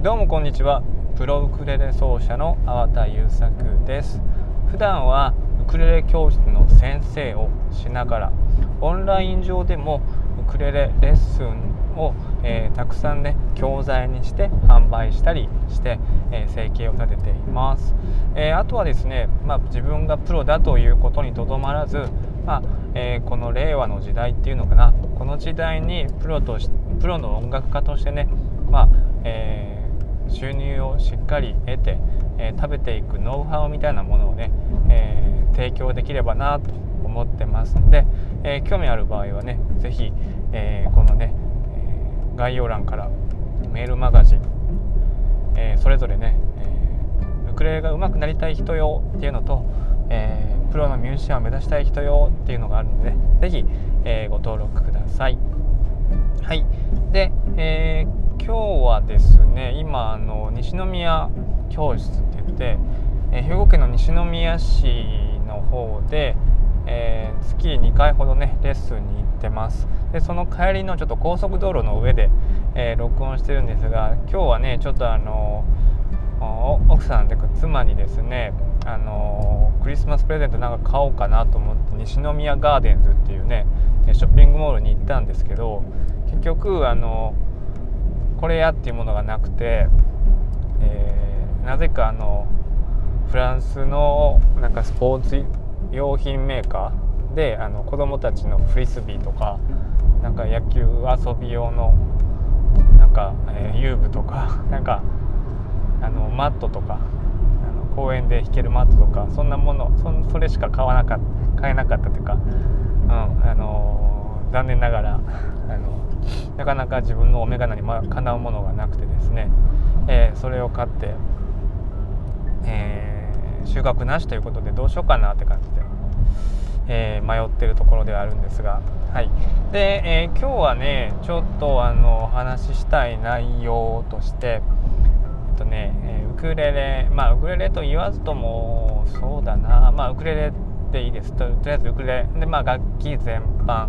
どうもこんにちは。プロウクレレ奏者の粟田優作です。普段はウクレレ教室の先生をし na がらオンライン上でもウクレレレッスンを、えー、たくさんね教材にして販売したりして、えー、生計を立てています、えー、あとはですね、まあ、自分がプロだということにとどまらず、まあえこの令和の時代っていうのかな。この時代にプロとしプロの音楽家としてね、まあえ収入をしっかり得て、え食べていくノウハウみたいなものをね、え提供できればなと思ってますので、え興味ある場合はね是非、えこのね、え概要欄からメールマガジン、えそれぞれね、えウクレレが上手くなりたい人用っていうのと、えプロのミュージシャンを目指したい人用っていうのがあるので是非、えご登録ください。はいで、えー、今日はですね今あの西宮教室って言って、えー、兵庫県の西宮市の方で、えー、月2回ほどねレッスンに行ってます。でその帰りのちょっと高速道路の上で、え録音してるんですが今日はねちょっとあの奥さんで妻にですねあのクリスマスプレゼントなんか買おうかなと思って西宮ガーデンズっていうねショッピングモールに行ったんですけど結局あのこれやっていうものがなくて、えー、なぜかあのフランスのなんかスポーツ用品メーカーであの子供たちのフリスビーとかなんか野球遊び用のなんか、えー、遊具とか なんかあのマットとかあの公園で弾けるマットとかそんなものそそれしか買わなかった買えなかったというか、うんあの残念ながらあのなかなか自分のお眼鏡にかなうものがなくてですね、えー、それを買って、えー、収穫なしということでどうしようかなって感じで、えー、迷ってるところではあるんですが、はい。でえ今日はねちょっとあのお話ししたい内容として、えっとね、えウクレレまあウクレレと言わずともそうだなまあウクレレでいいですととりあえずウクレレで、まあ、楽器全般、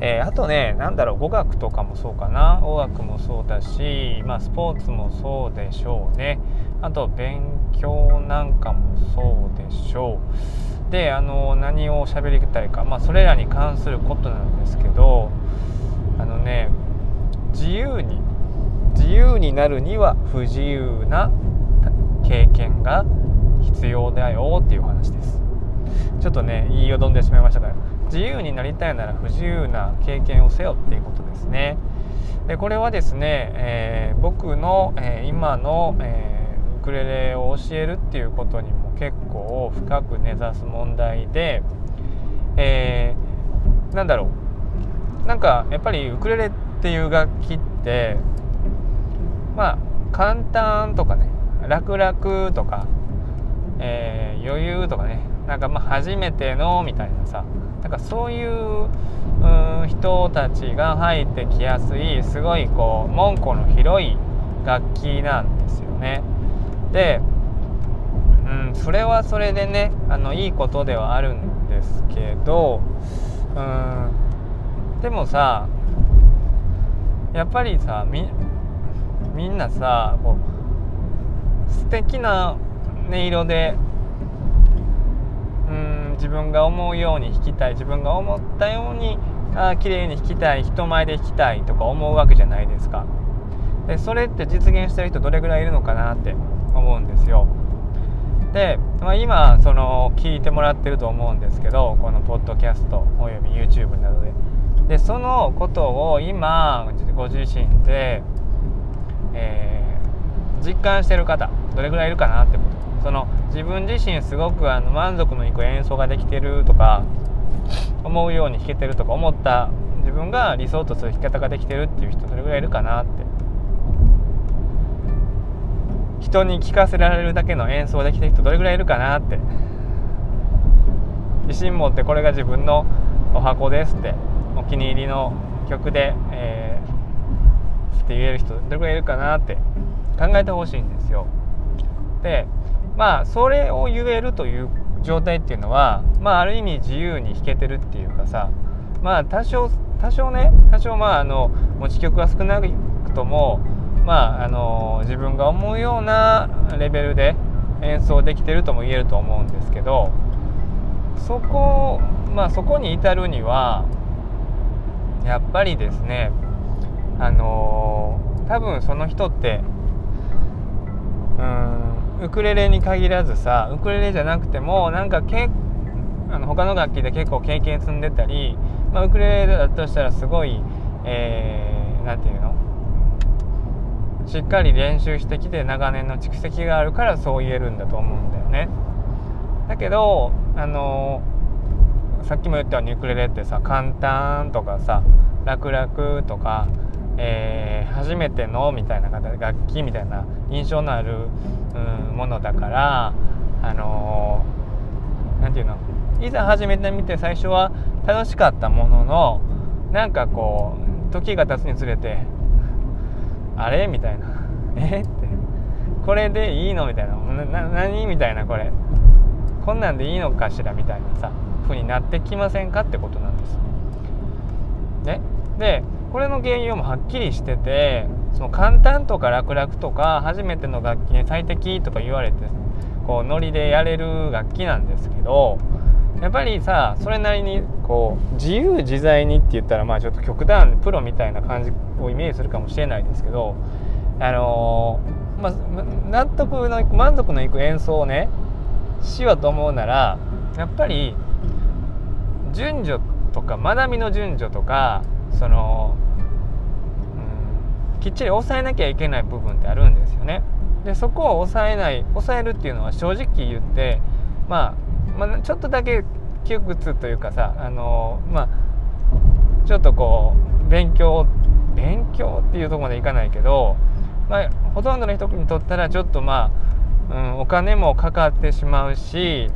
えー、あとね何だろう語学とかもそうかな。語学もそうだし、まあ、スポーツもそうでしょうね。あと勉強なんかもそうでしょう。であの何を喋りたいか、まあ、それらに関することなんですけどあのね自由に自由になるには不自由な経験が必要だよっていう話です。ちょっとね言いよどんでしまいましたが自由になりたいなら不自由な経験をせよっていうことですね。でこれはですね、えー、僕の、えー、今の、えー、ウクレレを教えるっていうことにも結構深く根ざす問題で、えー、なんだろう。なんかやっぱりウクレレっていう楽器ってまあ簡単とかね楽々とか、えー、余裕とかねなんかまあ初めてのみたいなさなんかそういう人たちが入ってきやすいすごいこう門戸の広い楽器なんですよね。で、うん、それはそれでねあのいいことではあるんですけどうんでもさやっぱりさみみんなさこう素敵な音色で自分が思うように弾きたい自分が思ったようにあ綺麗に弾きたい人前で弾きたいとか思うわけじゃないですか。でそれって実現してる人どれぐらいいるのかなって思うんですよ。で、まあ、今その聞いてもらってると思うんですけどこのポッドキャストおよび YouTube などで。でそのことを今ご自身で、えー、実感してる方どれぐらいいるかなってこと。その自分自身すごくあの満足のいく演奏ができてるとか思うように弾けてるとか思った自分が理想とする弾き方ができてるっていう人どれぐらいいるかなって人に聞かせられるだけの演奏できてる人どれぐらいいるかなって自信持ってこれが自分のお箱ですってお気に入りの曲で、えー、って言える人どれぐらいいるかなって考えてほしいんですよ。でまあそれを言えるという状態っていうのはまあある意味自由に弾けてるっていうかさまあ多少多少ね多少まああの持ち曲が少なくともまああの自分が思うようなレベルで演奏できてるとも言えると思うんですけどそこまあそこに至るにはやっぱりですねあの多分その人ってうんウクレレに限らずさウクレレじゃなくてもなんかけあの他の楽器で結構経験積んでたり、まあ、ウクレレだとしたらすごい何、えー、て言うの？しっかり練習してきて長年の蓄積があるからそう言えるんだと思うんだよね。だけどあのさっきも言ったようにウクレレってさ簡単とかさ楽々とか、えー、初めてのみたいな形楽器みたいな印象のある、うん、ものだからあの何、て言うの？いざ始めてみて最初は楽しかったもののなんかこう時が経つにつれて あれ？みたいな。え？って。これでいいの？みたいな。な何？みたいなこれ。こんなんでいいのかしら？みたいなさ風になってきませんか？ってことなんです。ね、でこれの原因もはっきりしててその簡単とか楽々とか初めての楽器に最適とか言われてこうノリでやれる楽器なんですけどやっぱりさそれなりにこう自由自在にって言ったらまあちょっと極端プロみたいな感じをイメージするかもしれないですけどあのー、まあ、納得の満足のいく演奏をねしようと思うならやっぱり順序とか学びの順序とかその、うん、きっちり抑えなきゃいけない部分ってあるんですよね。でそこを抑えない抑えるっていうのは正直言ってまあまあ、ちょっとだけ窮屈というかさあのまあちょっとこう勉強勉強っていうとこまでいかないけど、まあ、ほとんどの人にとったらちょっとまあ、うん、お金もかかってしまうし、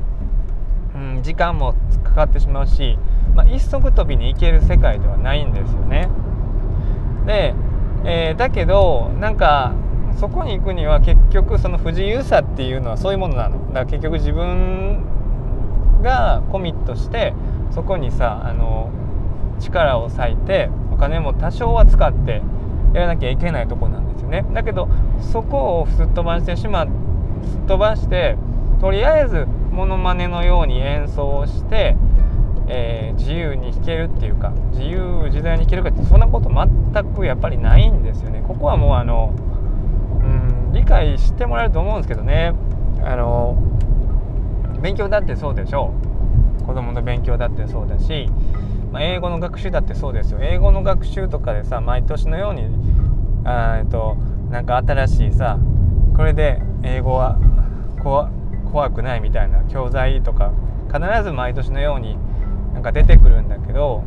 うん、時間も使かかってしまうし、まあ、一足飛びに行ける世界ではないんですよね。で、えー、だけどなんかそこに行くには結局その不自由さっていうのはそういうものなのだから結局自分がコミットしてそこにさあの力を割いてお金も多少は使ってやらなきゃいけないとこなんですよねだけどそこをすっ飛ばしてしますっ飛ばしてとりあえずモノマネのように演奏をして、えー、自由に弾けるっていうか自由自在に弾けるかってそんなこと全くやっぱりないんですよね。ここはもうあのうん理解してもらえると思うんですけどね。あの勉強だってそうでしょう。子供の勉強だってそうだし、まあ、英語の学習だってそうですよ。英語の学習とかでさ毎年のようにあとなんか新しいさこれで英語はこう怖くないみたいな教材とか必ず毎年のようになんか出てくるんだけど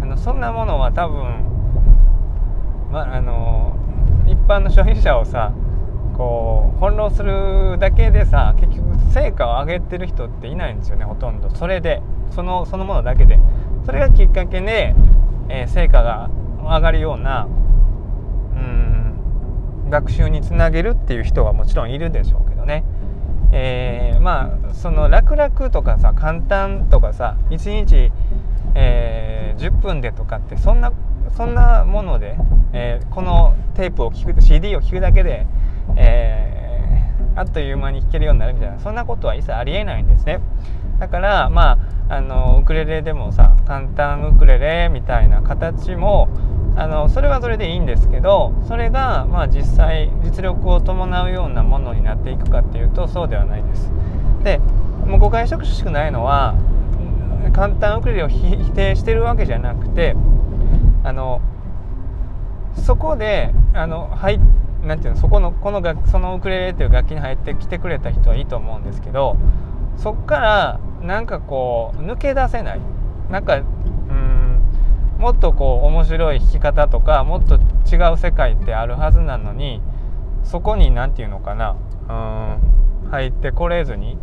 あのそんなものは多分、まあの一般の消費者をさこう翻弄するだけでさ結局成果を上げてる人っていないんですよねほとんど。それでそのそのものだけで。それがきっかけで、えー、成果が上がるようなうん学習につなげるっていう人はもちろんいるでしょうけどね、えー、まあその楽々とかさ簡単とかさ1日、えー、10分でとかってそんなそんなもので、えー、このテープを聞く CD を聞くだけでえー、あっという間に弾けるようになるみたいなそんなことは一切ありえないんですね。だからまああのウクレレでもさ簡単ウクレレみたいな形もあのそれはそれでいいんですけどそれがまあ実際実力を伴うようなものになっていくかっていうとそうではないです。でもう誤解色しくないのは簡単ウクレレを否定してるわけじゃなくてあのそこであの入なんていうのそこのこの楽そのウクレレっていう楽器に入ってきてくれた人はいいと思うんですけどそっからなんかこう抜け出せない。なんかもっとこう面白い弾き方とかもっと違う世界ってあるはずなのにそこに何て言うのかなうん。入ってこれずに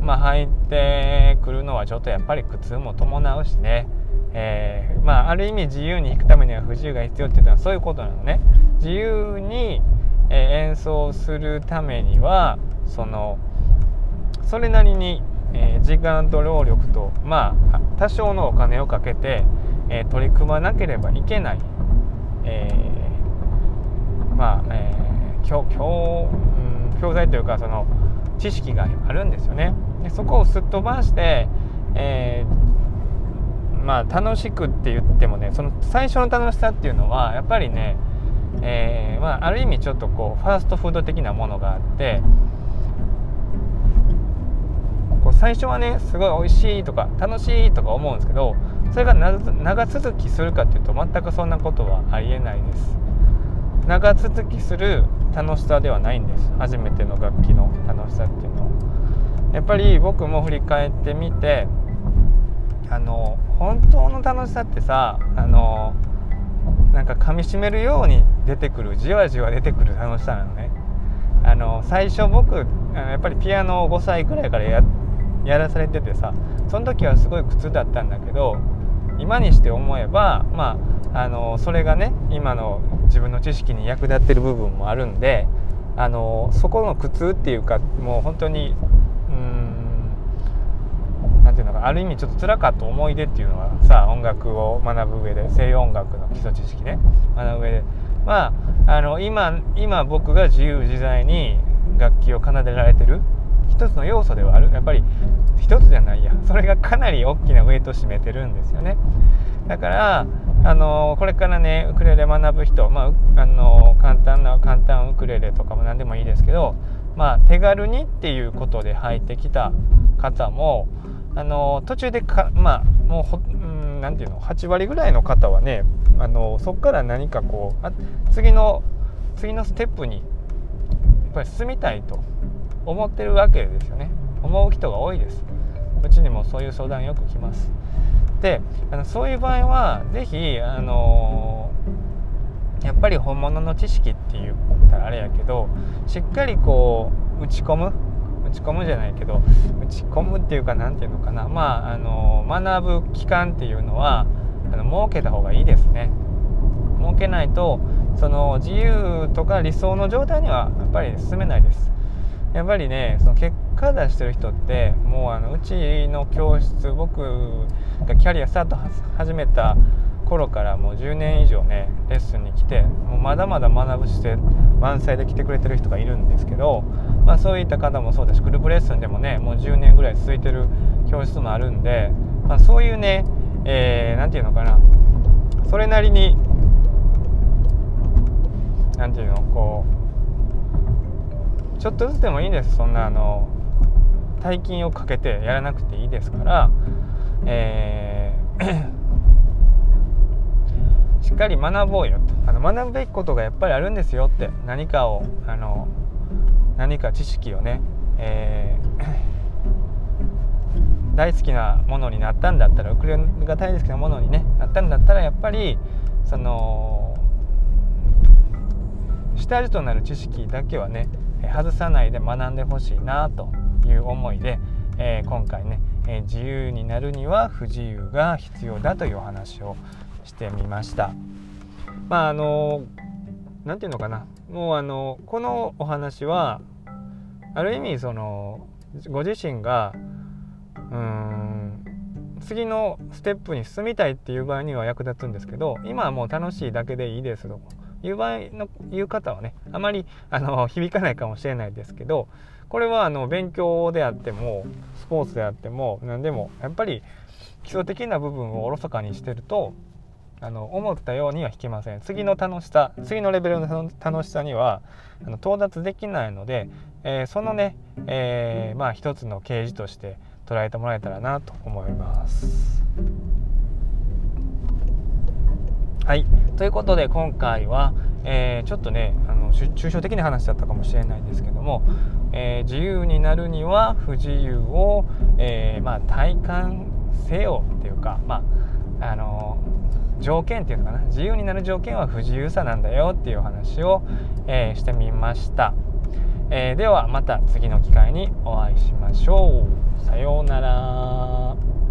まあ入ってくるのはちょっとやっぱり苦痛も伴うしね。えー、まあ、ある意味自由に弾くためには不自由が必要っていうのはそういうことなのね。自由に、え演奏するためにはそのそれなりに、え時間と労力とまあ多少のお金をかけて、え取り組まなければいけない、えまあ、えー、教教,、教材というかその知識があるんですよね。でそこをすっ飛ばして、えー、まあ楽しくって言ってもねその最初の楽しさっていうのはやっぱりね、えー、まあ、ある意味ちょっとこうファーストフード的なものがあってこう最初はねすごい美味しいとか楽しいとか思うんですけどそれが長続きするかっていうと全くそんなことはありえないです。長続きする楽しさではないんです。初めての楽器の楽しさっていうのは。やっぱり僕も振り返ってみてあの本当の楽しさってさあのなんか噛みしめるように出てくるじわじわ出てくる楽しさなのね。あの最初僕やっぱりピアノを5歳くらいからややらされててさその時はすごい苦痛だったんだけど今にして思えばまああのそれがね今の自分の知識に役立ってる部分もあるんであのそこの苦痛っていうかもう本当にうん何ていうのかある意味ちょっと辛かった思い出っていうのはさ音楽を学ぶ上で西洋音楽の基礎知識ね学ぶ上で。まああの今今僕が自由自在に楽器を奏でられてる一つの要素ではある。やっぱり一つじゃないや。それがかなり大きなウェイトを占めてるんですよね。だからあのこれからねウクレレ学ぶ人、まあ、あの簡単な簡単ウクレレとかも何でもいいですけど、まあ、手軽にっていうことで入ってきた方もあの途中でかまあもうほ何て言うの8割ぐらいの方はねあのそこから何かこうあ次の次のステップにやっぱり進みたいと。思ってるわけですよね。思う人が多いです。うちにもそういう相談よく来ます。であのそういう場合は是非あのやっぱり本物の知識って言ったらあれやけどしっかりこう打ち込む。打ち込むじゃないけど打ち込むっていうか何て言うのかな。まああの学ぶ期間っていうのはあの設けた方がいいですね。設けないとその自由とか理想の状態にはやっぱり進めないです。やっぱりねその結果出してる人ってもうあのうちの教室僕がキャリアスタート始めた頃からもう10年以上ねレッスンに来てもうまだまだ学ぶ姿勢満載で来てくれてる人がいるんですけど、まあ、そういった方もそうだしグループレッスンでもねもう10年ぐらい続いてる教室もあるんで、まあ、そういうね何、えー、て言うのかなそれなりに何て言うのこうちょっとずつでもいいです。そんなあの大金をかけてやらなくていいですから、えー しっかり学ぼうよと。あの学ぶべきことがやっぱりあるんですよって何かをあの何か知識をね、えー、大好きなものになったんだったらウクレレが大好きなものに、ね、なったんだったらやっぱりその下地となる知識だけはね外さないで学んでほしいなという思いで、えー、今回ね、えー、自由になるには不自由が必要だというお話をしてみました。まああの何て言うのかなもうあのこのお話はある意味そのご自身がうん次のステップに進みたいっていう場合には役立つんですけど今はもう楽しいだけでいいですという場合のいう方はねあまりあの響かないかもしれないですけどこれはあの勉強であってもスポーツであっても何でもやっぱり基礎的な部分をおろそかにしてるとあの思ったようには弾けません次の楽しさ次のレベルの楽しさにはあの到達できないので、えー、そのね、えー、まあ一つの啓示として捉えてもらえたらなと思います。はい。ということで今回は、えー、ちょっとねあの抽象的な話だったかもしれないですけども、えー、自由になるには不自由を、えー、まあ、体感せよっていうか、まあ、あの条件っていうのかな。自由になる条件は不自由さなんだよっていう話を、えしてみました、えではまた次の機会にお会いしましょう。さようなら。